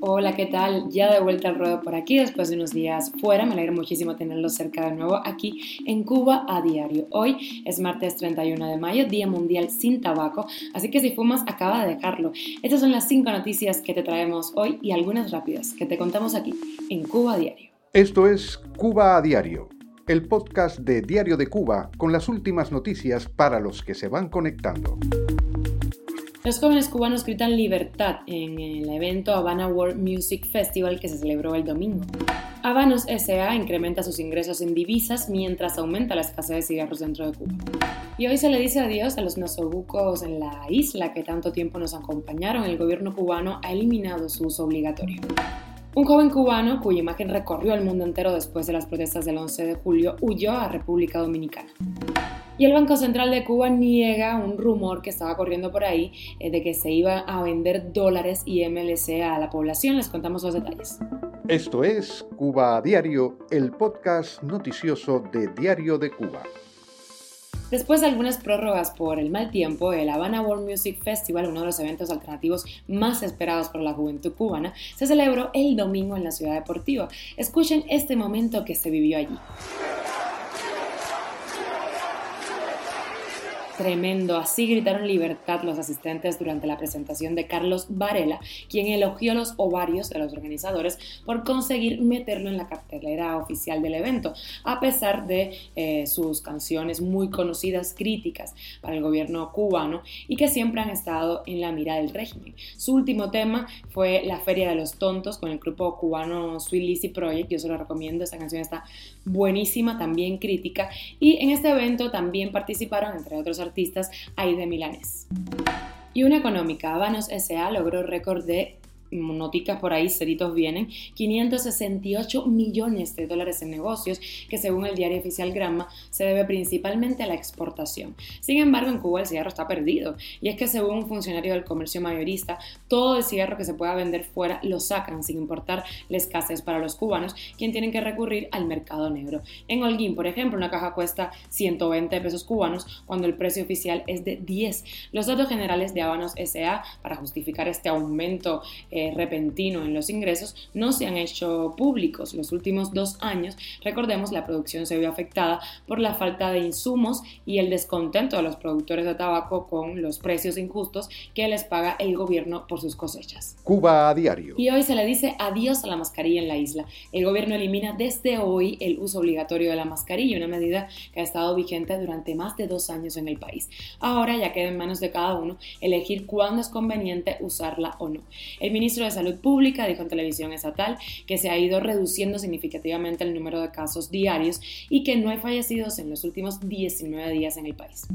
Hola, ¿qué tal? Ya de vuelta al ruedo por aquí después de unos días fuera. Me alegra muchísimo tenerlos cerca de nuevo aquí en Cuba a diario. Hoy es martes 31 de mayo, Día Mundial sin Tabaco, así que si fumas, acaba de dejarlo. Estas son las cinco noticias que te traemos hoy y algunas rápidas que te contamos aquí en Cuba a diario. Esto es Cuba a diario, el podcast de Diario de Cuba con las últimas noticias para los que se van conectando. Los jóvenes cubanos gritan libertad en el evento Havana World Music Festival que se celebró el domingo. Habanos SA incrementa sus ingresos en divisas mientras aumenta la escasez de cigarros dentro de Cuba. Y hoy se le dice adiós a los nosobucos en la isla que tanto tiempo nos acompañaron. El gobierno cubano ha eliminado su uso obligatorio. Un joven cubano, cuya imagen recorrió el mundo entero después de las protestas del 11 de julio, huyó a República Dominicana. Y el Banco Central de Cuba niega un rumor que estaba corriendo por ahí eh, de que se iba a vender dólares y MLC a la población. Les contamos los detalles. Esto es Cuba Diario, el podcast noticioso de Diario de Cuba. Después de algunas prórrogas por el mal tiempo, el Havana World Music Festival, uno de los eventos alternativos más esperados por la juventud cubana, se celebró el domingo en la ciudad deportiva. Escuchen este momento que se vivió allí. Tremendo, así gritaron libertad los asistentes durante la presentación de Carlos Varela, quien elogió los ovarios de los organizadores por conseguir meterlo en la cartelera oficial del evento, a pesar de eh, sus canciones muy conocidas críticas para el gobierno cubano y que siempre han estado en la mira del régimen. Su último tema fue La Feria de los Tontos con el grupo cubano Sweet Lizzy Project, yo se lo recomiendo, esta canción está buenísima, también crítica, y en este evento también participaron, entre otros artistas, Aide Milanes. Y una económica, Habanos S.A. logró récord de noticas por ahí, ceritos vienen, 568 millones de dólares en negocios, que según el diario oficial Gramma se debe principalmente a la exportación. Sin embargo, en Cuba el cigarro está perdido, y es que según un funcionario del comercio mayorista, todo el cigarro que se pueda vender fuera lo sacan sin importar la escasez para los cubanos, quien tienen que recurrir al mercado negro. En Holguín, por ejemplo, una caja cuesta 120 pesos cubanos cuando el precio oficial es de 10. Los datos generales de Habanos SA para justificar este aumento eh, repentino en los ingresos no se han hecho públicos. Los últimos dos años, recordemos, la producción se vio afectada por la falta de insumos y el descontento de los productores de tabaco con los precios injustos que les paga el gobierno por sus cosechas. Cuba a diario. Y hoy se le dice adiós a la mascarilla en la isla. El gobierno elimina desde hoy el uso obligatorio de la mascarilla, una medida que ha estado vigente durante más de dos años en el país. Ahora ya queda en manos de cada uno elegir cuándo es conveniente usarla o no. El ministro de Salud Pública dijo en televisión estatal que se ha ido reduciendo significativamente el número de casos diarios y que no hay fallecidos en los últimos 19 días en el país.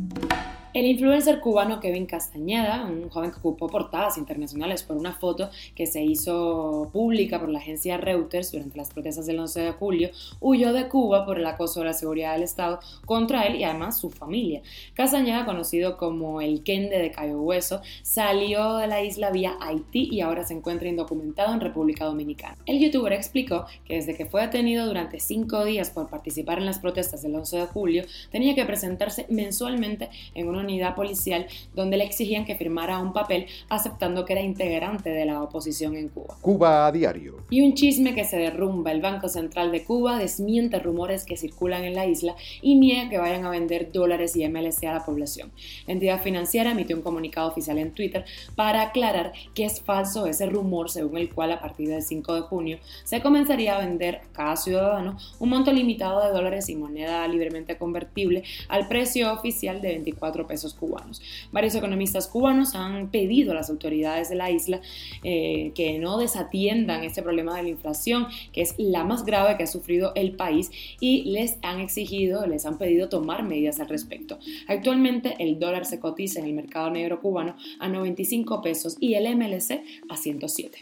El influencer cubano Kevin Castañeda, un joven que ocupó portadas internacionales por una foto que se hizo pública por la agencia Reuters durante las protestas del 11 de julio, huyó de Cuba por el acoso de la seguridad del Estado contra él y además su familia. Castañeda, conocido como el Kende de Cayo Hueso, salió de la isla vía Haití y ahora se encuentra indocumentado en República Dominicana. El youtuber explicó que desde que fue detenido durante cinco días por participar en las protestas del 11 de julio, tenía que presentarse mensualmente en una unidad policial donde le exigían que firmara un papel aceptando que era integrante de la oposición en Cuba. Cuba a diario. Y un chisme que se derrumba. El Banco Central de Cuba desmiente rumores que circulan en la isla y niega que vayan a vender dólares y MLC a la población. La entidad financiera emitió un comunicado oficial en Twitter para aclarar que es falso ese rumor según el cual a partir del 5 de junio se comenzaría a vender a cada ciudadano un monto limitado de dólares y moneda libremente convertible al precio oficial de 24 pesos cubanos. Varios economistas cubanos han pedido a las autoridades de la isla eh, que no desatiendan este problema de la inflación, que es la más grave que ha sufrido el país, y les han exigido, les han pedido tomar medidas al respecto. Actualmente el dólar se cotiza en el mercado negro cubano a 95 pesos y el MLC a 107.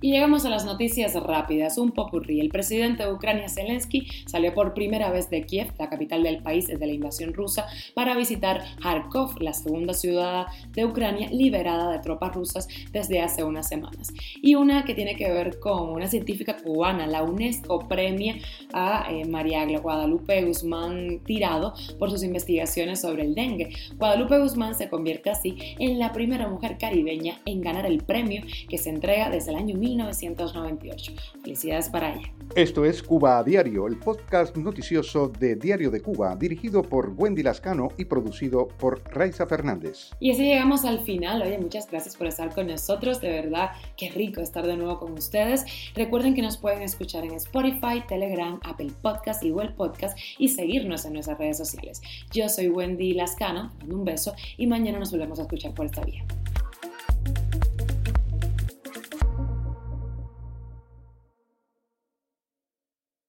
Y llegamos a las noticias rápidas, un popurrí. El presidente de Ucrania, Zelensky, salió por primera vez de Kiev, la capital del país desde la invasión rusa, para visitar Kharkov, la segunda ciudad de Ucrania liberada de tropas rusas desde hace unas semanas. Y una que tiene que ver con una científica cubana. La UNESCO premia a eh, María Guadalupe Guzmán Tirado por sus investigaciones sobre el dengue. Guadalupe Guzmán se convierte así en la primera mujer caribeña en ganar el premio que se entrega desde el año 1998. Felicidades para ella. Esto es Cuba a Diario, el podcast noticioso de Diario de Cuba, dirigido por Wendy Lascano y producido por Raiza Fernández. Y así llegamos al final. Oye, muchas gracias por estar con nosotros. De verdad, qué rico estar de nuevo con ustedes. Recuerden que nos pueden escuchar en Spotify, Telegram, Apple Podcast y Google Podcast y seguirnos en nuestras redes sociales. Yo soy Wendy Lascano, un beso y mañana nos volvemos a escuchar por esta vía.